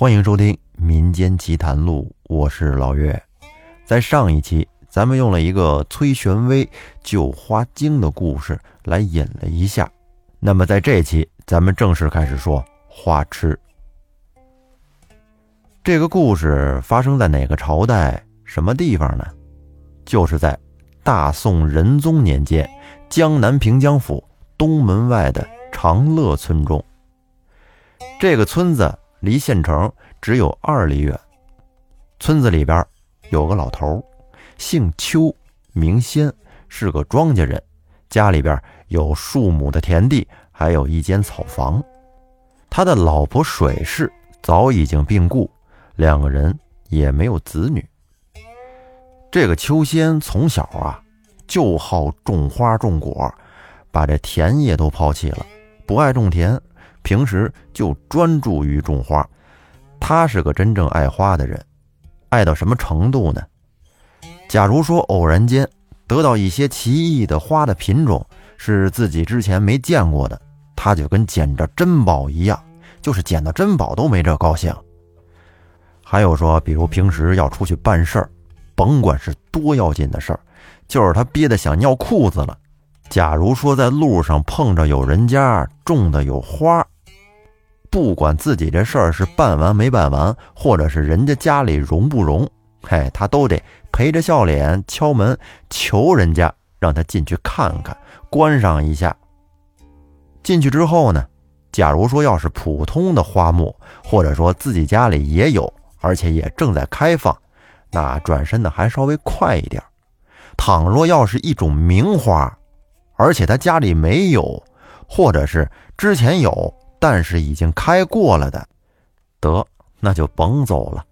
欢迎收听《民间奇谈录》，我是老岳。在上一期，咱们用了一个崔玄微救花精的故事来引了一下。那么在这期，咱们正式开始说花痴。这个故事发生在哪个朝代、什么地方呢？就是在大宋仁宗年间，江南平江府东门外的长乐村中。这个村子。离县城只有二里远。村子里边有个老头，姓邱，名先，是个庄稼人，家里边有数亩的田地，还有一间草房。他的老婆水氏早已经病故，两个人也没有子女。这个邱先从小啊就好种花种果，把这田业都抛弃了，不爱种田。平时就专注于种花，他是个真正爱花的人，爱到什么程度呢？假如说偶然间得到一些奇异的花的品种，是自己之前没见过的，他就跟捡着珍宝一样，就是捡到珍宝都没这高兴。还有说，比如平时要出去办事儿，甭管是多要紧的事儿，就是他憋得想尿裤子了。假如说在路上碰着有人家种的有花，不管自己这事儿是办完没办完，或者是人家家里容不容，嘿，他都得陪着笑脸敲门求人家让他进去看看，观赏一下。进去之后呢，假如说要是普通的花木，或者说自己家里也有，而且也正在开放，那转身的还稍微快一点。倘若要是一种名花，而且他家里没有，或者是之前有。但是已经开过了的，得那就甭走了，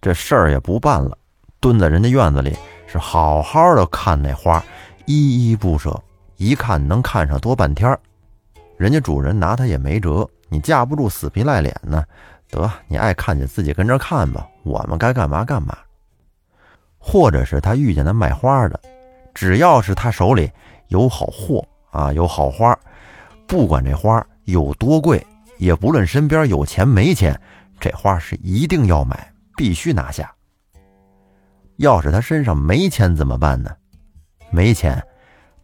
这事儿也不办了。蹲在人家院子里，是好好的看那花，依依不舍，一看能看上多半天。人家主人拿他也没辙，你架不住死皮赖脸呢。得你爱看就自己跟着看吧，我们该干嘛干嘛。或者是他遇见那卖花的，只要是他手里有好货啊，有好花，不管这花。有多贵，也不论身边有钱没钱，这花是一定要买，必须拿下。要是他身上没钱怎么办呢？没钱，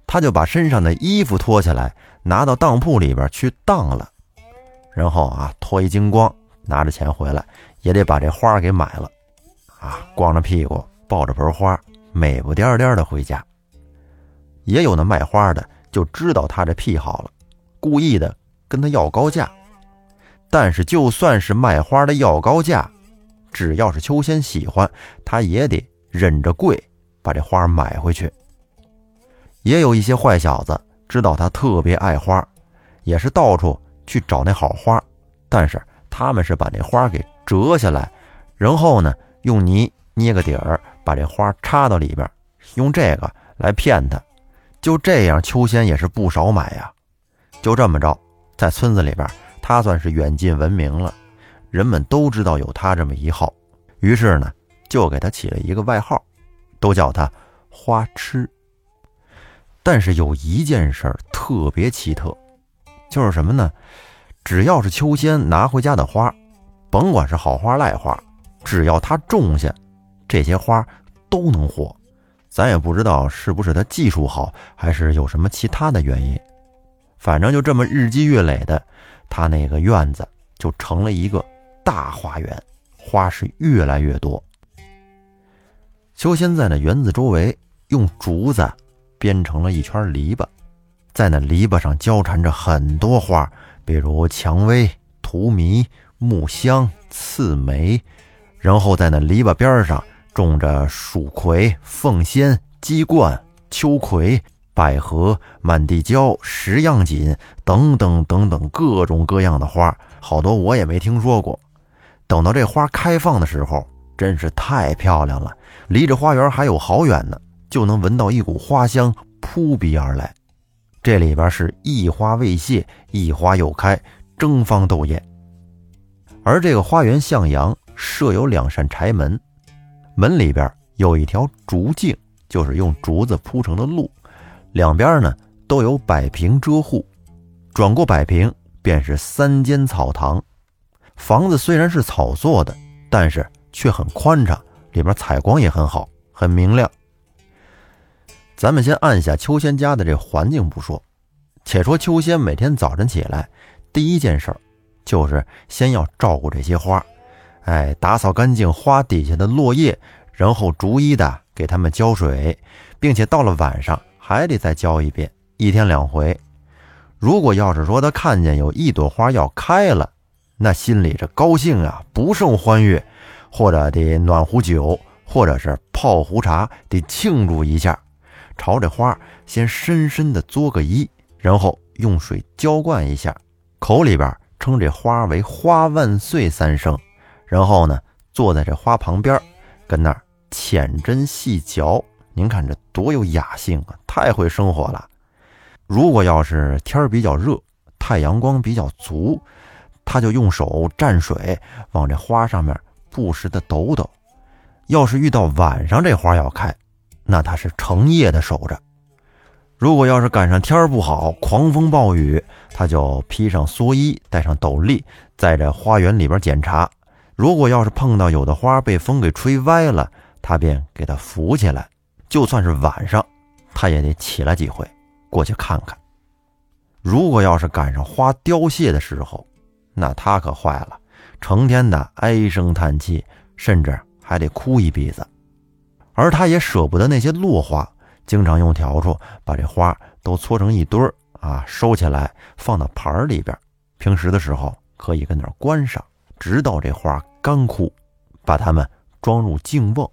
他就把身上的衣服脱下来，拿到当铺里边去当了，然后啊脱一精光，拿着钱回来，也得把这花给买了，啊光着屁股抱着盆花，美不颠颠的回家。也有那卖花的就知道他这癖好了，故意的。跟他要高价，但是就算是卖花的要高价，只要是秋仙喜欢，他也得忍着贵把这花买回去。也有一些坏小子知道他特别爱花，也是到处去找那好花，但是他们是把那花给折下来，然后呢用泥捏个底儿，把这花插到里边，用这个来骗他。就这样，秋仙也是不少买呀。就这么着。在村子里边，他算是远近闻名了，人们都知道有他这么一号，于是呢，就给他起了一个外号，都叫他花痴。但是有一件事儿特别奇特，就是什么呢？只要是秋仙拿回家的花，甭管是好花赖花，只要他种下，这些花都能活。咱也不知道是不是他技术好，还是有什么其他的原因。反正就这么日积月累的，他那个院子就成了一个大花园，花是越来越多。修仙在那园子周围用竹子编成了一圈篱笆，在那篱笆上交缠着很多花，比如蔷薇、荼蘼、木香、刺梅，然后在那篱笆边上种着蜀葵、凤仙、鸡冠、秋葵。百合、满地椒、石样锦等等等等各种各样的花，好多我也没听说过。等到这花开放的时候，真是太漂亮了。离着花园还有好远呢，就能闻到一股花香扑鼻而来。这里边是一花未谢，一花又开，争芳斗艳。而这个花园向阳，设有两扇柴门，门里边有一条竹径，就是用竹子铺成的路。两边呢都有百平遮护，转过百平便是三间草堂，房子虽然是草做的，但是却很宽敞，里边采光也很好，很明亮。咱们先按下秋仙家的这环境不说，且说秋仙每天早晨起来，第一件事儿就是先要照顾这些花，哎，打扫干净花底下的落叶，然后逐一的给它们浇水，并且到了晚上还得再浇一遍，一天两回。如果要是说他看见有一朵花要开了，那心里这高兴啊，不胜欢悦，或者得暖壶酒，或者是泡壶茶，得庆祝一下。朝这花先深深的作个揖，然后用水浇灌一下，口里边称这花为“花万岁”三声，然后呢，坐在这花旁边，跟那儿浅斟细嚼。您看这多有雅兴啊，太会生活了。如果要是天儿比较热，太阳光比较足，他就用手蘸水往这花上面不时的抖抖。要是遇到晚上这花要开，那他是成夜的守着。如果要是赶上天儿不好，狂风暴雨，他就披上蓑衣，戴上斗笠，在这花园里边检查。如果要是碰到有的花被风给吹歪了，他便给它扶起来。就算是晚上，他也得起来几回，过去看看。如果要是赶上花凋谢的时候，那他可坏了，成天的唉声叹气，甚至还得哭一鼻子。而他也舍不得那些落花，经常用笤帚把这花都搓成一堆儿啊，收起来放到盘里边。平时的时候可以跟那儿观赏，直到这花干枯，把它们装入净瓮。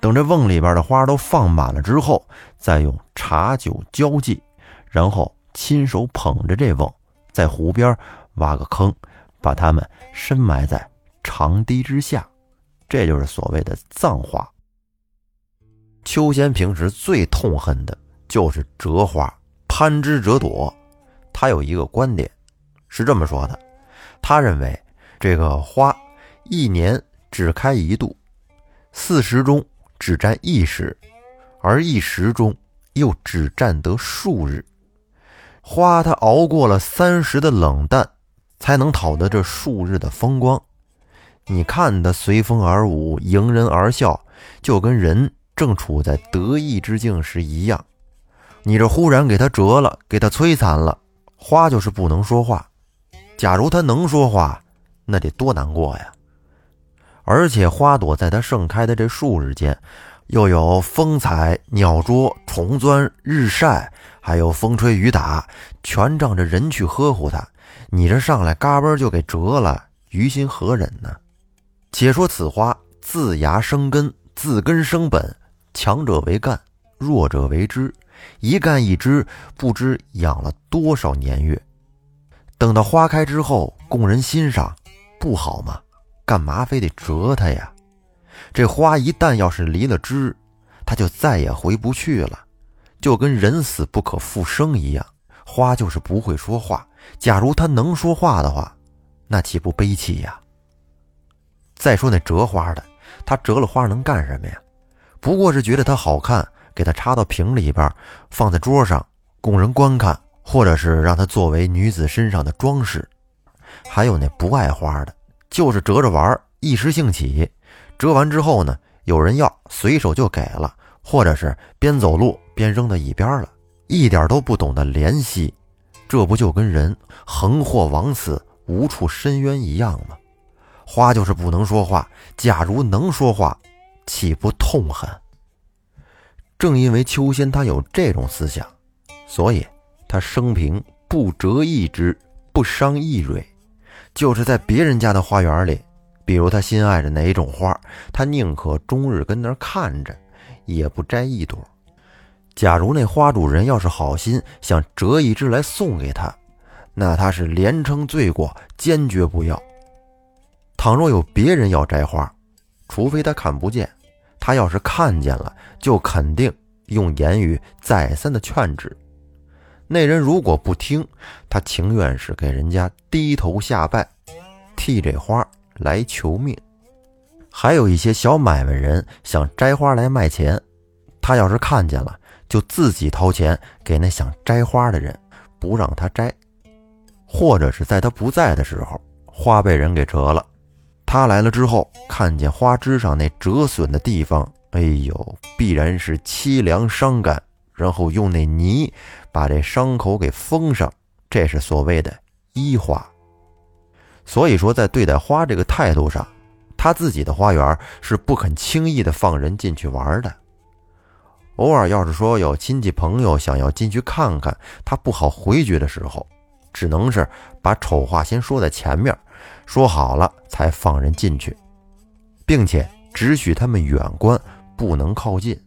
等这瓮里边的花都放满了之后，再用茶酒浇祭，然后亲手捧着这瓮，在湖边挖个坑，把它们深埋在长堤之下。这就是所谓的葬花。秋仙平时最痛恨的就是折花，攀枝折朵。他有一个观点，是这么说的：他认为这个花一年只开一度，四时中只占一时，而一时中又只占得数日。花它熬过了三十的冷淡，才能讨得这数日的风光。你看它随风而舞，迎人而笑，就跟人。正处在得意之境时一样，你这忽然给他折了，给他摧残了，花就是不能说话。假如他能说话，那得多难过呀！而且花朵在它盛开的这数日间，又有风采、鸟啄、虫钻、日晒，还有风吹雨打，全仗着人去呵护它。你这上来嘎嘣就给折了，于心何忍呢？且说此花自芽生根，自根生本。强者为干，弱者为枝。一干一枝，不知养了多少年月。等到花开之后，供人欣赏，不好吗？干嘛非得折它呀？这花一旦要是离了枝，它就再也回不去了，就跟人死不可复生一样。花就是不会说话。假如它能说话的话，那岂不悲戚呀？再说那折花的，他折了花能干什么呀？不过是觉得它好看，给它插到瓶里边，放在桌上供人观看，或者是让它作为女子身上的装饰。还有那不爱花的，就是折着玩，一时兴起，折完之后呢，有人要，随手就给了，或者是边走路边扔到一边了，一点都不懂得怜惜。这不就跟人横祸往死，无处伸冤一样吗？花就是不能说话，假如能说话。岂不痛恨？正因为秋仙他有这种思想，所以他生平不折一枝，不伤一蕊。就是在别人家的花园里，比如他心爱着哪一种花，他宁可终日跟那儿看着，也不摘一朵。假如那花主人要是好心想折一枝来送给他，那他是连称罪过，坚决不要。倘若有别人要摘花，除非他看不见。他要是看见了，就肯定用言语再三的劝止。那人如果不听，他情愿是给人家低头下拜，替这花来求命。还有一些小买卖人想摘花来卖钱，他要是看见了，就自己掏钱给那想摘花的人，不让他摘，或者是在他不在的时候，花被人给折了。他来了之后，看见花枝上那折损的地方，哎呦，必然是凄凉伤感。然后用那泥把这伤口给封上，这是所谓的医花。所以说，在对待花这个态度上，他自己的花园是不肯轻易的放人进去玩的。偶尔要是说有亲戚朋友想要进去看看，他不好回绝的时候，只能是把丑话先说在前面，说好了才放人进去，并且只许他们远观，不能靠近。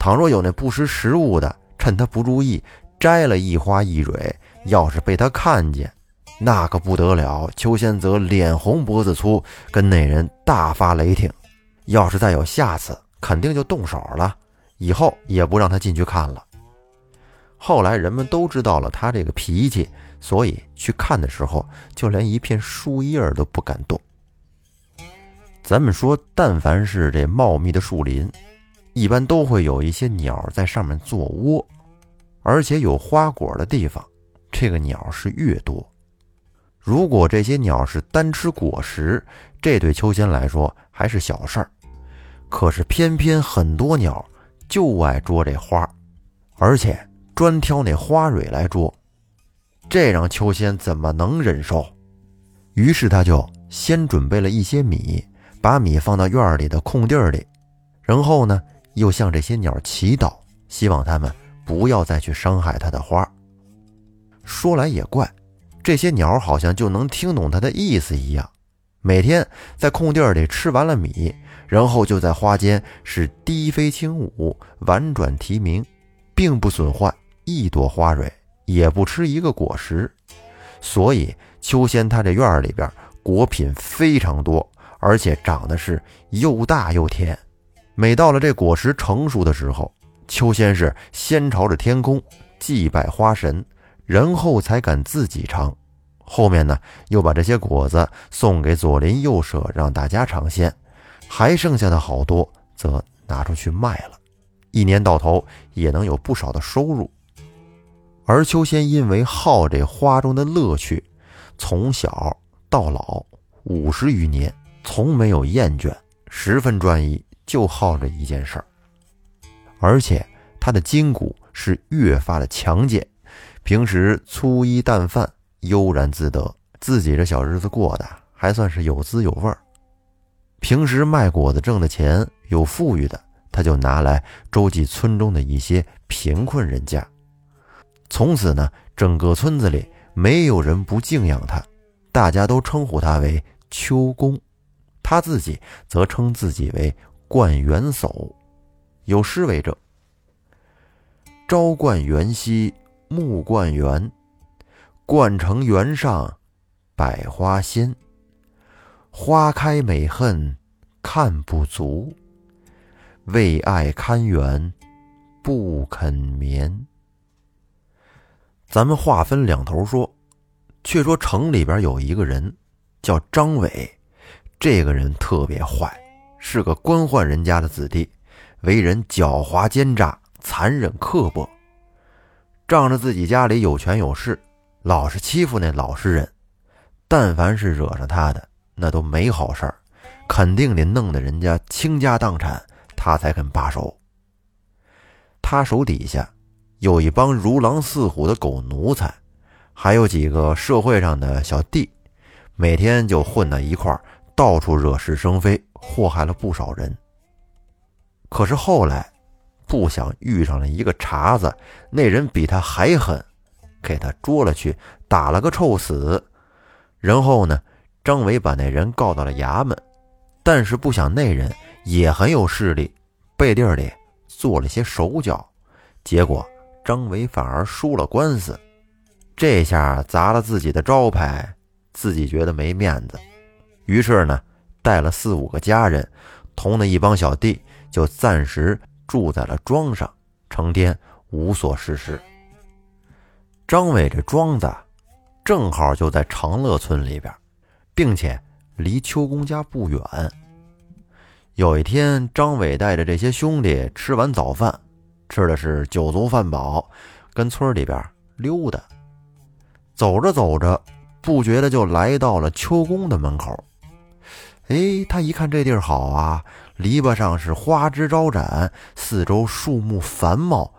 倘若有那不识时务的，趁他不注意摘了一花一蕊，要是被他看见，那可不得了。邱仙则脸红脖子粗，跟那人大发雷霆。要是再有下次，肯定就动手了。以后也不让他进去看了。后来人们都知道了他这个脾气，所以去看的时候，就连一片树叶都不敢动。咱们说，但凡是这茂密的树林。一般都会有一些鸟在上面做窝，而且有花果的地方，这个鸟是越多。如果这些鸟是单吃果实，这对秋仙来说还是小事儿。可是偏偏很多鸟就爱捉这花，而且专挑那花蕊来捉，这让秋仙怎么能忍受？于是他就先准备了一些米，把米放到院里的空地里，然后呢？又向这些鸟祈祷，希望它们不要再去伤害他的花。说来也怪，这些鸟好像就能听懂他的意思一样，每天在空地里吃完了米，然后就在花间是低飞轻舞，婉转啼鸣，并不损坏一朵花蕊，也不吃一个果实。所以秋仙他这院里边果品非常多，而且长得是又大又甜。每到了这果实成熟的时候，秋仙是先朝着天空祭拜花神，然后才敢自己尝。后面呢，又把这些果子送给左邻右舍，让大家尝鲜。还剩下的好多，则拿出去卖了，一年到头也能有不少的收入。而秋仙因为好这花中的乐趣，从小到老五十余年，从没有厌倦，十分专一。就好这一件事儿，而且他的筋骨是越发的强健，平时粗衣淡饭，悠然自得，自己这小日子过得还算是有滋有味儿。平时卖果子挣的钱，有富裕的他就拿来周济村中的一些贫困人家。从此呢，整个村子里没有人不敬仰他，大家都称呼他为秋公，他自己则称自己为。冠元叟，有诗为证：“朝冠元兮暮冠元，冠城元上百花鲜。花开美恨看不足，为爱看园不肯眠。”咱们话分两头说，却说城里边有一个人叫张伟，这个人特别坏。是个官宦人家的子弟，为人狡猾奸诈、残忍刻薄，仗着自己家里有权有势，老是欺负那老实人。但凡是惹上他的，那都没好事儿，肯定得弄得人家倾家荡产，他才肯罢手。他手底下有一帮如狼似虎的狗奴才，还有几个社会上的小弟，每天就混在一块儿，到处惹是生非。祸害了不少人。可是后来，不想遇上了一个茬子，那人比他还狠，给他捉了去，打了个臭死。然后呢，张伟把那人告到了衙门，但是不想那人也很有势力，背地里做了些手脚，结果张伟反而输了官司。这下砸了自己的招牌，自己觉得没面子，于是呢。带了四五个家人，同那一帮小弟，就暂时住在了庄上，成天无所事事。张伟这庄子正好就在长乐村里边，并且离秋公家不远。有一天，张伟带着这些兄弟吃完早饭，吃的是酒足饭饱，跟村里边溜达。走着走着，不觉得就来到了秋公的门口。哎，他一看这地儿好啊，篱笆上是花枝招展，四周树木繁茂，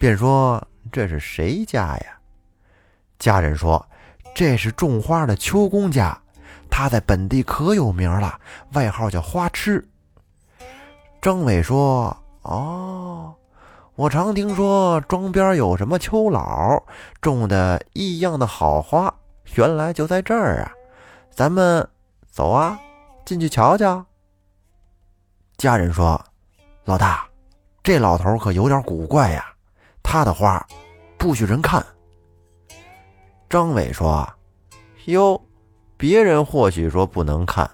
便说这是谁家呀？家人说这是种花的秋公家，他在本地可有名了，外号叫花痴。张伟说：“哦。”我常听说庄边有什么秋老种的异样的好花，原来就在这儿啊！咱们走啊，进去瞧瞧。家人说：“老大，这老头可有点古怪呀，他的花不许人看。”张伟说：“哟，别人或许说不能看，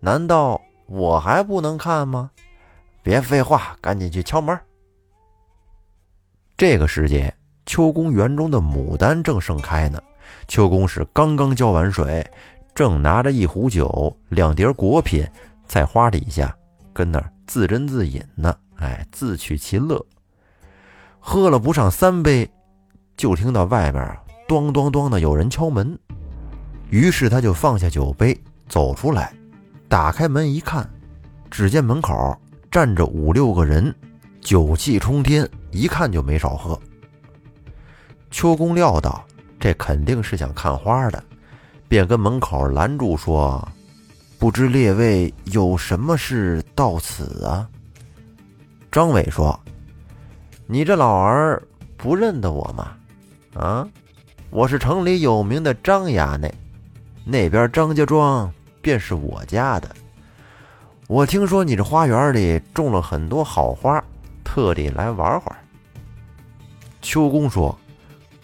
难道我还不能看吗？别废话，赶紧去敲门。”这个时节，秋宫园中的牡丹正盛开呢。秋宫是刚刚浇完水，正拿着一壶酒、两碟果品，在花底下跟那儿自斟自饮呢。哎，自取其乐。喝了不上三杯，就听到外面咚咚咚的有人敲门。于是他就放下酒杯，走出来，打开门一看，只见门口站着五六个人。酒气冲天，一看就没少喝。秋公料到这肯定是想看花的，便跟门口拦住说：“不知列位有什么事到此啊？”张伟说：“你这老儿不认得我吗？啊，我是城里有名的张衙内，那边张家庄便是我家的。我听说你这花园里种了很多好花。”特地来玩会儿。秋公说：“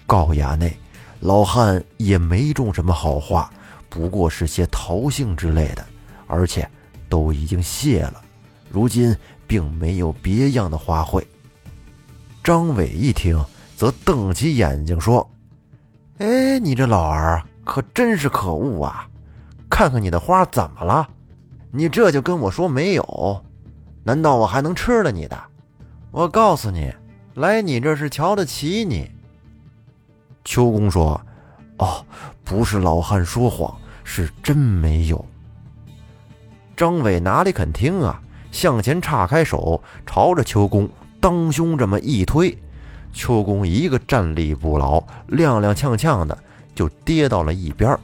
告衙内，老汉也没种什么好花，不过是些桃杏之类的，而且都已经谢了。如今并没有别样的花卉。”张伟一听，则瞪起眼睛说：“哎，你这老儿可真是可恶啊！看看你的花怎么了？你这就跟我说没有？难道我还能吃了你的？”我告诉你，来你这是瞧得起你。秋公说：“哦，不是老汉说谎，是真没有。”张伟哪里肯听啊？向前岔开手，朝着秋公当胸这么一推，秋公一个站立不牢，踉踉跄跄的就跌到了一边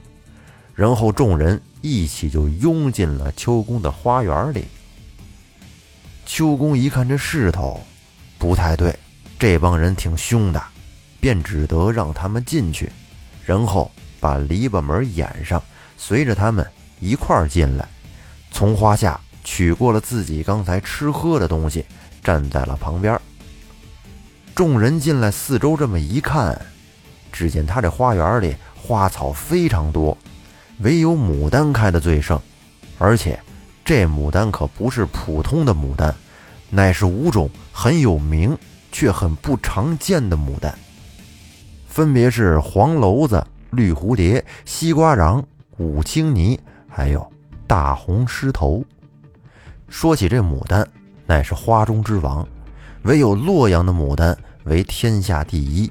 然后众人一起就拥进了秋公的花园里。秋公一看这势头。不太对，这帮人挺凶的，便只得让他们进去，然后把篱笆门掩上，随着他们一块儿进来，从花下取过了自己刚才吃喝的东西，站在了旁边。众人进来，四周这么一看，只见他这花园里花草非常多，唯有牡丹开的最盛，而且这牡丹可不是普通的牡丹。乃是五种很有名却很不常见的牡丹，分别是黄楼子、绿蝴蝶、西瓜瓤、五青泥，还有大红狮头。说起这牡丹，乃是花中之王，唯有洛阳的牡丹为天下第一，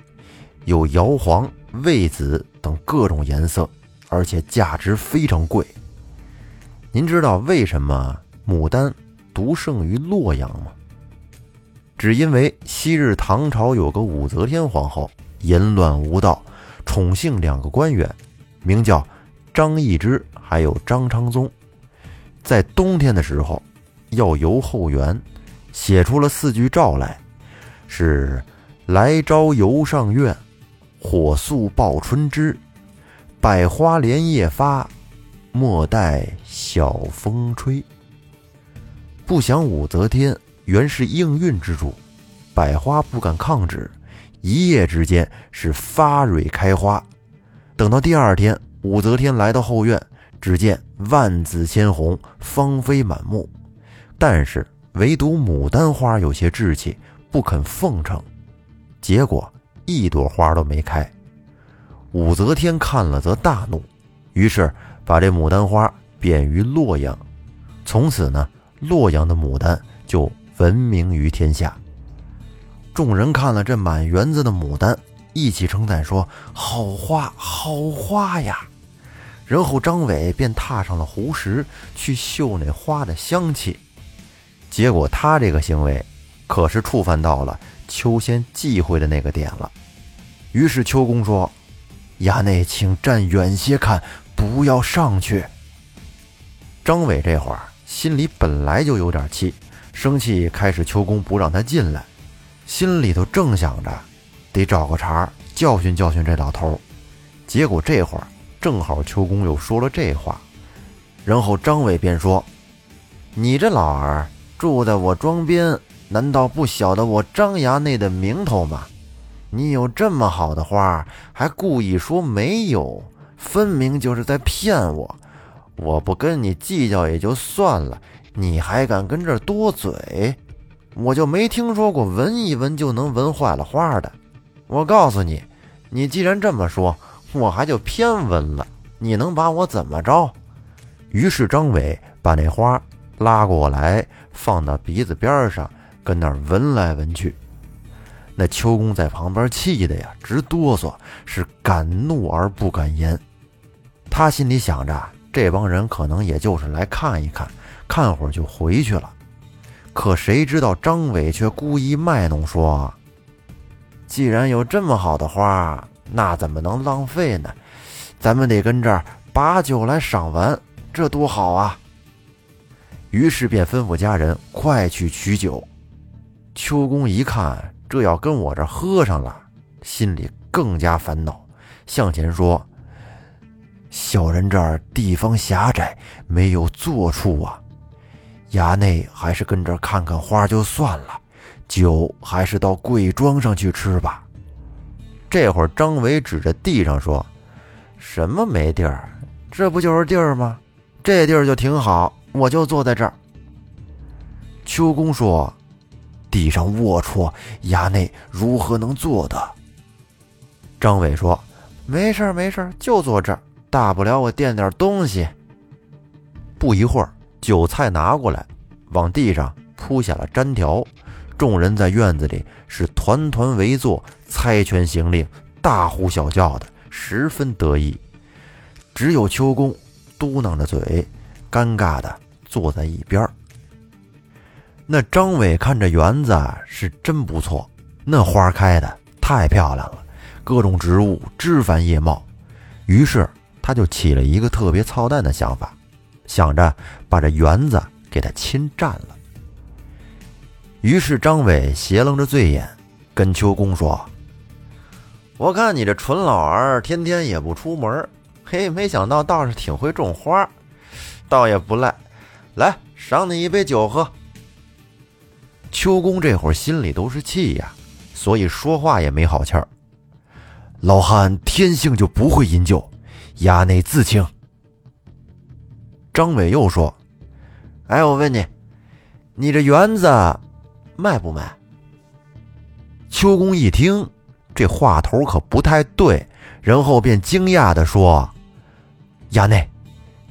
有瑶黄、魏紫等各种颜色，而且价值非常贵。您知道为什么牡丹？独胜于洛阳吗？只因为昔日唐朝有个武则天皇后，淫乱无道，宠幸两个官员，名叫张易之，还有张昌宗。在冬天的时候，要游后园，写出了四句诏来，是“来朝游上苑，火速报春枝，百花连夜发，莫待晓风吹。”不想武则天原是应运之主，百花不敢抗旨，一夜之间是发蕊开花。等到第二天，武则天来到后院，只见万紫千红，芳菲满目，但是唯独牡丹花有些稚气，不肯奉承，结果一朵花都没开。武则天看了则大怒，于是把这牡丹花贬于洛阳，从此呢。洛阳的牡丹就闻名于天下。众人看了这满园子的牡丹，一起称赞说：“好花，好花呀！”然后张伟便踏上了湖石去嗅那花的香气。结果他这个行为，可是触犯到了秋仙忌讳的那个点了。于是秋公说：“衙内，请站远些看，不要上去。”张伟这会儿心里本来就有点气，生气开始秋公不让他进来，心里头正想着得找个茬教训教训这老头。结果这会儿正好秋公又说了这话，然后张伟便说：“你这老儿。”住在我庄边，难道不晓得我张衙内的名头吗？你有这么好的花，还故意说没有，分明就是在骗我。我不跟你计较也就算了，你还敢跟这儿多嘴？我就没听说过闻一闻就能闻坏了花的。我告诉你，你既然这么说，我还就偏闻了。你能把我怎么着？于是张伟把那花。拉过来，放到鼻子边上，跟那儿闻来闻去。那秋公在旁边气的呀，直哆嗦，是敢怒而不敢言。他心里想着，这帮人可能也就是来看一看，看会儿就回去了。可谁知道张伟却故意卖弄说：“既然有这么好的花，那怎么能浪费呢？咱们得跟这儿把酒来赏玩，这多好啊！”于是便吩咐家人快去取酒。秋公一看，这要跟我这喝上了，心里更加烦恼，向前说：“小人这儿地方狭窄，没有坐处啊。衙内还是跟这看看花就算了，酒还是到贵庄上去吃吧。”这会儿，张伟指着地上说：“什么没地儿？这不就是地儿吗？这地儿就挺好。”我就坐在这儿。秋公说：“地上龌龊，衙内如何能坐的？”张伟说：“没事没事就坐这儿，大不了我垫点东西。”不一会儿，酒菜拿过来，往地上铺下了毡条，众人在院子里是团团围坐，猜拳行令，大呼小叫的，十分得意。只有秋公嘟囔着嘴，尴尬的。坐在一边那张伟看这园子是真不错，那花开的太漂亮了，各种植物枝繁叶茂。于是他就起了一个特别操蛋的想法，想着把这园子给他侵占了。于是张伟斜楞着醉眼，跟秋公说：“我看你这蠢老儿天天也不出门，嘿，没想到倒是挺会种花，倒也不赖。”来，赏你一杯酒喝。秋公这会儿心里都是气呀，所以说话也没好气儿。老汉天性就不会饮酒，衙内自清。张伟又说：“哎，我问你，你这园子卖不卖？”秋公一听这话头可不太对，然后便惊讶的说：“衙内，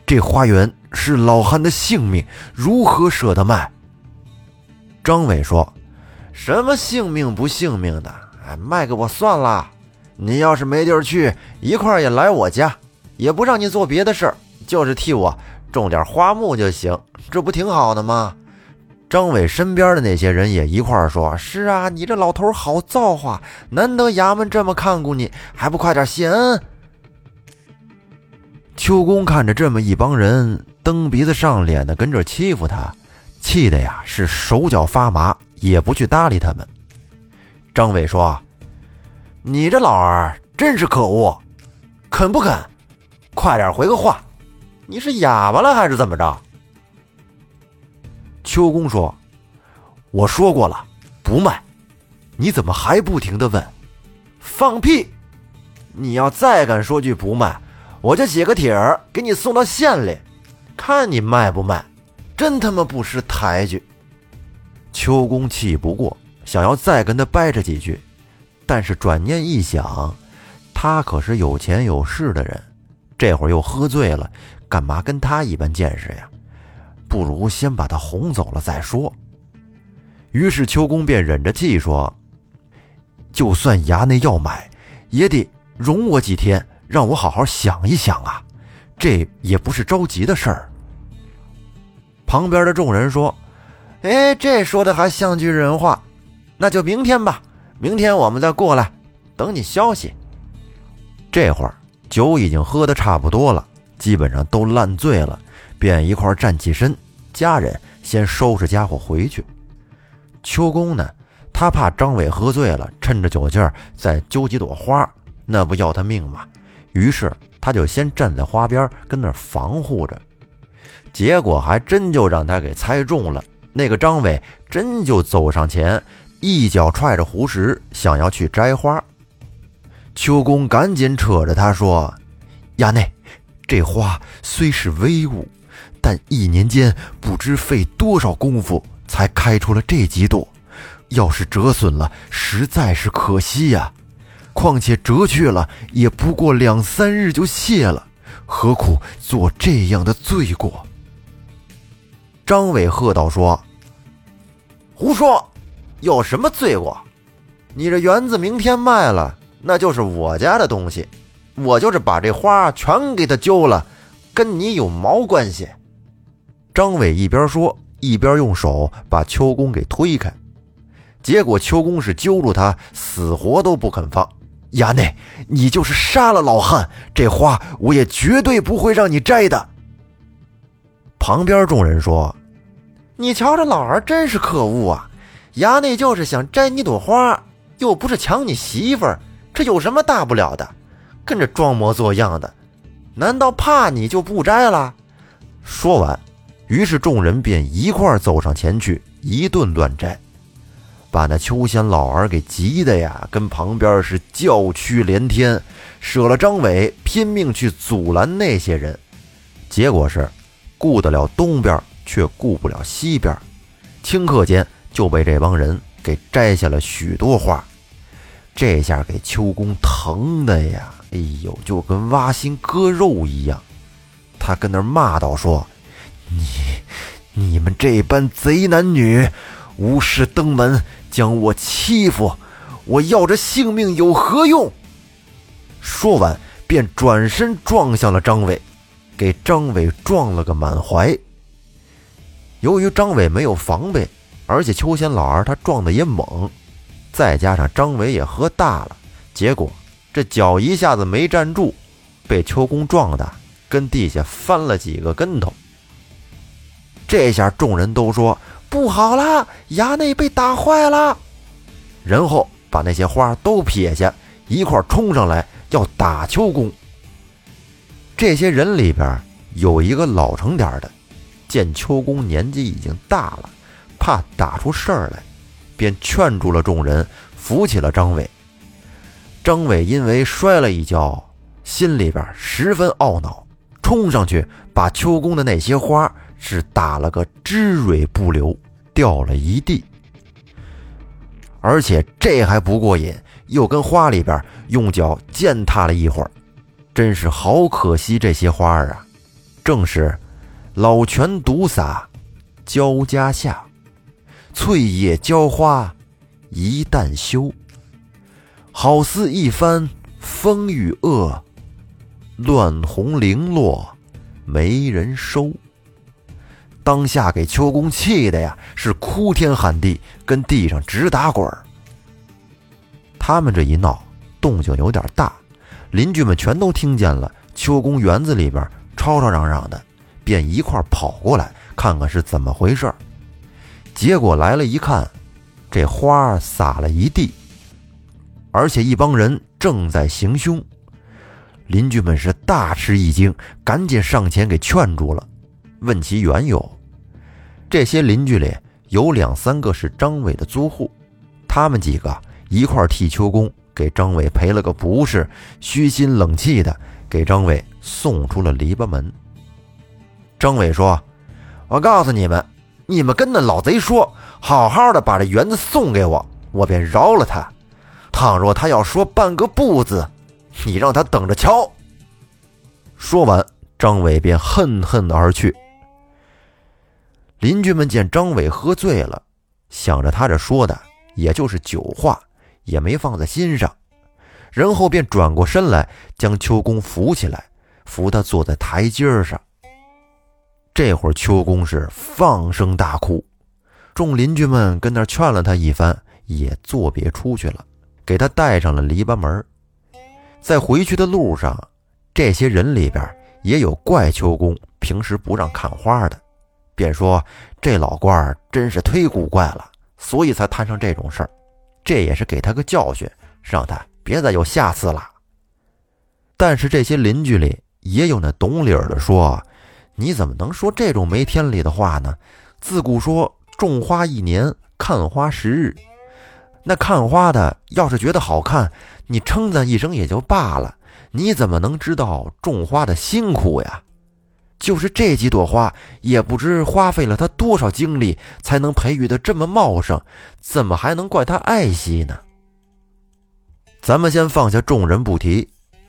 这花园……”是老汉的性命，如何舍得卖？张伟说：“什么性命不性命的？哎，卖给我算了。你要是没地儿去，一块儿也来我家，也不让你做别的事儿，就是替我种点花木就行，这不挺好的吗？”张伟身边的那些人也一块儿说：“是啊，你这老头好造化，难得衙门这么看顾你，还不快点谢恩？”秋公看着这么一帮人。蹬鼻子上脸的跟着欺负他，气的呀是手脚发麻，也不去搭理他们。张伟说：“你这老儿真是可恶，肯不肯？快点回个话！你是哑巴了还是怎么着？”秋公说：“我说过了，不卖。你怎么还不停的问？放屁！你要再敢说句不卖，我就写个帖儿给你送到县里。”看你卖不卖，真他妈不识抬举！秋公气不过，想要再跟他掰扯几句，但是转念一想，他可是有钱有势的人，这会儿又喝醉了，干嘛跟他一般见识呀？不如先把他哄走了再说。于是秋公便忍着气说：“就算衙内要买，也得容我几天，让我好好想一想啊！这也不是着急的事儿。旁边的众人说：“哎，这说的还像句人话，那就明天吧。明天我们再过来，等你消息。”这会儿酒已经喝的差不多了，基本上都烂醉了，便一块站起身。家人先收拾家伙回去。秋公呢，他怕张伟喝醉了，趁着酒劲儿再揪几朵花，那不要他命吗？于是他就先站在花边跟那儿防护着。结果还真就让他给猜中了。那个张伟真就走上前，一脚踹着胡石，想要去摘花。秋公赶紧扯着他说：“衙内，这花虽是威武，但一年间不知费多少功夫才开出了这几朵，要是折损了，实在是可惜呀。况且折去了，也不过两三日就谢了，何苦做这样的罪过？”张伟喝道：“说，胡说！有什么罪过？你这园子明天卖了，那就是我家的东西，我就是把这花全给他揪了，跟你有毛关系？”张伟一边说，一边用手把秋公给推开，结果秋公是揪住他，死活都不肯放。衙内，你就是杀了老汉，这花我也绝对不会让你摘的。旁边众人说：“你瞧这老儿真是可恶啊！衙内就是想摘你朵花，又不是抢你媳妇儿，这有什么大不了的？跟着装模作样的，难道怕你就不摘了？”说完，于是众人便一块走上前去，一顿乱摘，把那秋仙老儿给急的呀，跟旁边是叫屈连天，舍了张伟，拼命去阻拦那些人，结果是。顾得了东边，却顾不了西边，顷刻间就被这帮人给摘下了许多花。这下给秋公疼的呀，哎呦，就跟挖心割肉一样。他跟那骂道：“说你你们这般贼男女，无事登门将我欺负，我要这性命有何用？”说完，便转身撞向了张伟。给张伟撞了个满怀。由于张伟没有防备，而且秋仙老儿他撞的也猛，再加上张伟也喝大了，结果这脚一下子没站住，被秋公撞的跟地下翻了几个跟头。这下众人都说不好了，衙内被打坏了，然后把那些花都撇下，一块冲上来要打秋公。这些人里边有一个老成点的，见秋公年纪已经大了，怕打出事儿来，便劝住了众人，扶起了张伟。张伟因为摔了一跤，心里边十分懊恼，冲上去把秋宫的那些花是打了个汁蕊不留，掉了一地。而且这还不过瘾，又跟花里边用脚践踏了一会儿。真是好可惜，这些花儿啊，正是老泉独洒焦家下，翠叶娇花一旦休，好似一番风雨恶，乱红零落没人收。当下给秋公气的呀，是哭天喊地，跟地上直打滚儿。他们这一闹，动静有点大。邻居们全都听见了，秋宫园子里边吵吵嚷嚷的，便一块跑过来看看是怎么回事结果来了一看，这花洒了一地，而且一帮人正在行凶。邻居们是大吃一惊，赶紧上前给劝住了，问其缘由。这些邻居里有两三个是张伟的租户，他们几个一块替秋公。给张伟赔了个不是，虚心冷气的给张伟送出了篱笆门。张伟说：“我告诉你们，你们跟那老贼说，好好的把这园子送给我，我便饶了他。倘若他要说半个不字，你让他等着瞧。”说完，张伟便恨恨而去。邻居们见张伟喝醉了，想着他这说的也就是酒话。也没放在心上，然后便转过身来，将秋公扶起来，扶他坐在台阶上。这会儿秋公是放声大哭，众邻居们跟那劝了他一番，也作别出去了，给他带上了篱笆门。在回去的路上，这些人里边也有怪秋公平时不让看花的，便说这老官真是忒古怪了，所以才摊上这种事儿。这也是给他个教训，让他别再有下次了。但是这些邻居里也有那懂理儿的说：“你怎么能说这种没天理的话呢？自古说种花一年，看花十日。那看花的要是觉得好看，你称赞一声也就罢了，你怎么能知道种花的辛苦呀？就是这几朵花，也不知花费了他多少精力才能培育的这么茂盛，怎么还能怪他爱惜呢？咱们先放下众人不提，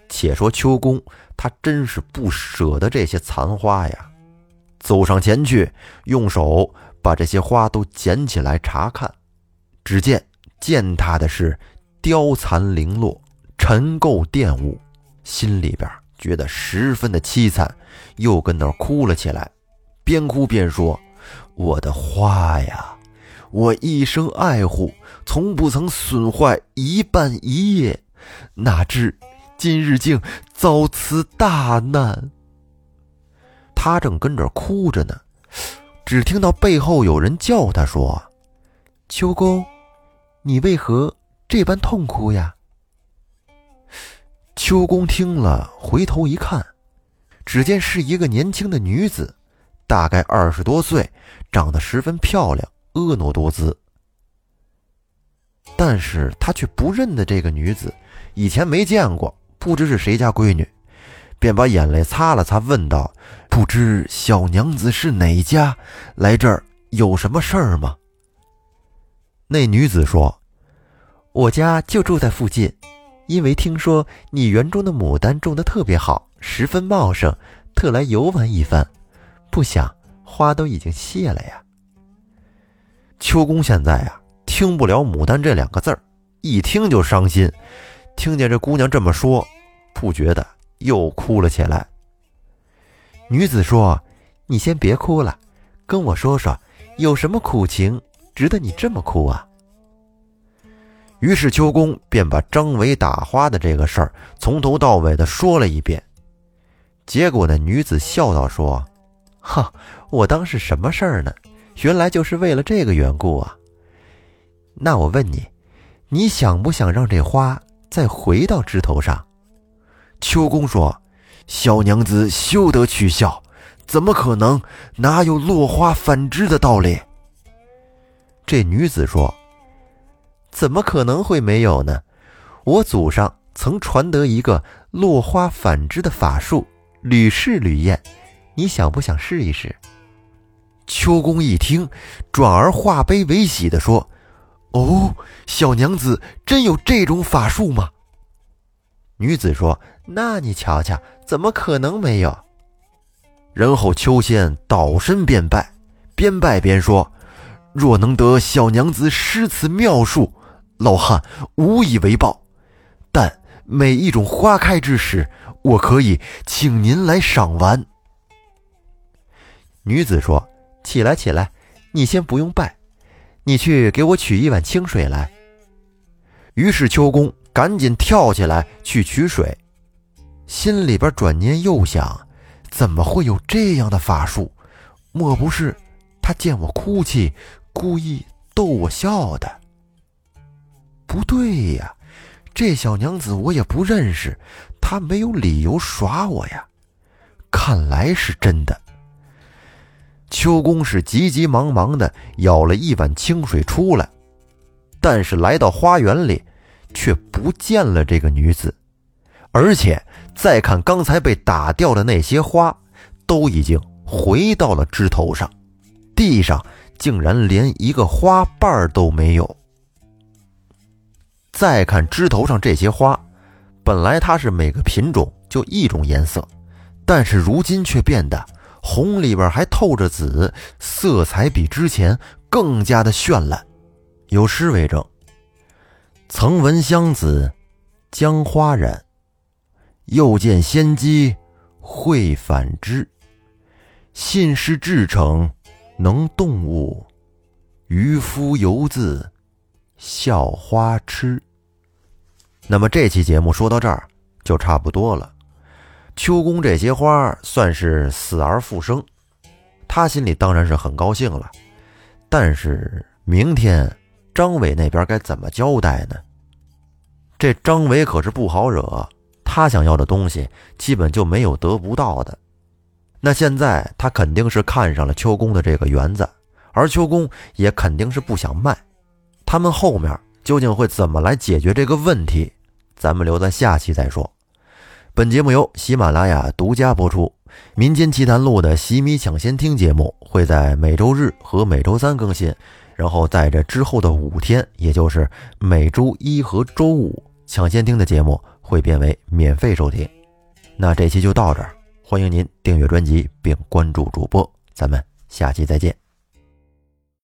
且说秋公，他真是不舍得这些残花呀。走上前去，用手把这些花都捡起来查看，只见践踏的是凋残零落，尘垢玷污，心里边。觉得十分的凄惨，又跟那儿哭了起来，边哭边说：“我的花呀，我一生爱护，从不曾损坏一瓣一叶，哪知今日竟遭此大难。”他正跟着哭着呢，只听到背后有人叫他说：“秋公，你为何这般痛哭呀？”秋公听了，回头一看，只见是一个年轻的女子，大概二十多岁，长得十分漂亮，婀娜多姿。但是他却不认得这个女子，以前没见过，不知是谁家闺女，便把眼泪擦了擦，问道：“不知小娘子是哪家？来这儿有什么事儿吗？”那女子说：“我家就住在附近。”因为听说你园中的牡丹种的特别好，十分茂盛，特来游玩一番。不想花都已经谢了呀。秋公现在呀，听不了“牡丹”这两个字儿，一听就伤心。听见这姑娘这么说，不觉得又哭了起来。女子说：“你先别哭了，跟我说说，有什么苦情值得你这么哭啊？”于是秋公便把张伟打花的这个事儿从头到尾的说了一遍。结果那女子笑道：“说，哈，我当是什么事儿呢？原来就是为了这个缘故啊。那我问你，你想不想让这花再回到枝头上？”秋公说：“小娘子休得取笑，怎么可能？哪有落花反枝的道理？”这女子说。怎么可能会没有呢？我祖上曾传得一个落花反枝的法术，屡试屡验。你想不想试一试？秋公一听，转而化悲为喜地说：“哦，小娘子真有这种法术吗？”女子说：“那你瞧瞧，怎么可能没有？”然后秋仙倒身便拜，边拜边说：“若能得小娘子施此妙术。”老汉无以为报，但每一种花开之时，我可以请您来赏玩。女子说：“起来，起来，你先不用拜，你去给我取一碗清水来。”于是秋公赶紧跳起来去取水，心里边转念又想：怎么会有这样的法术？莫不是他见我哭泣，故意逗我笑的？不对呀，这小娘子我也不认识，她没有理由耍我呀。看来是真的。秋公是急急忙忙的舀了一碗清水出来，但是来到花园里，却不见了这个女子，而且再看刚才被打掉的那些花，都已经回到了枝头上，地上竟然连一个花瓣都没有。再看枝头上这些花，本来它是每个品种就一种颜色，但是如今却变得红里边还透着紫，色彩比之前更加的绚烂。有诗为证：“曾闻香子将花染，又见仙姬会反之。信是至诚，能动物；渔夫犹自笑花痴。那么这期节目说到这儿就差不多了。秋宫这些花算是死而复生，他心里当然是很高兴了。但是明天张伟那边该怎么交代呢？这张伟可是不好惹，他想要的东西基本就没有得不到的。那现在他肯定是看上了秋宫的这个园子，而秋宫也肯定是不想卖。他们后面究竟会怎么来解决这个问题？咱们留在下期再说。本节目由喜马拉雅独家播出，《民间奇谈录》的“洗米抢先听”节目会在每周日和每周三更新，然后在这之后的五天，也就是每周一和周五，抢先听的节目会变为免费收听。那这期就到这儿，欢迎您订阅专辑并关注主播，咱们下期再见。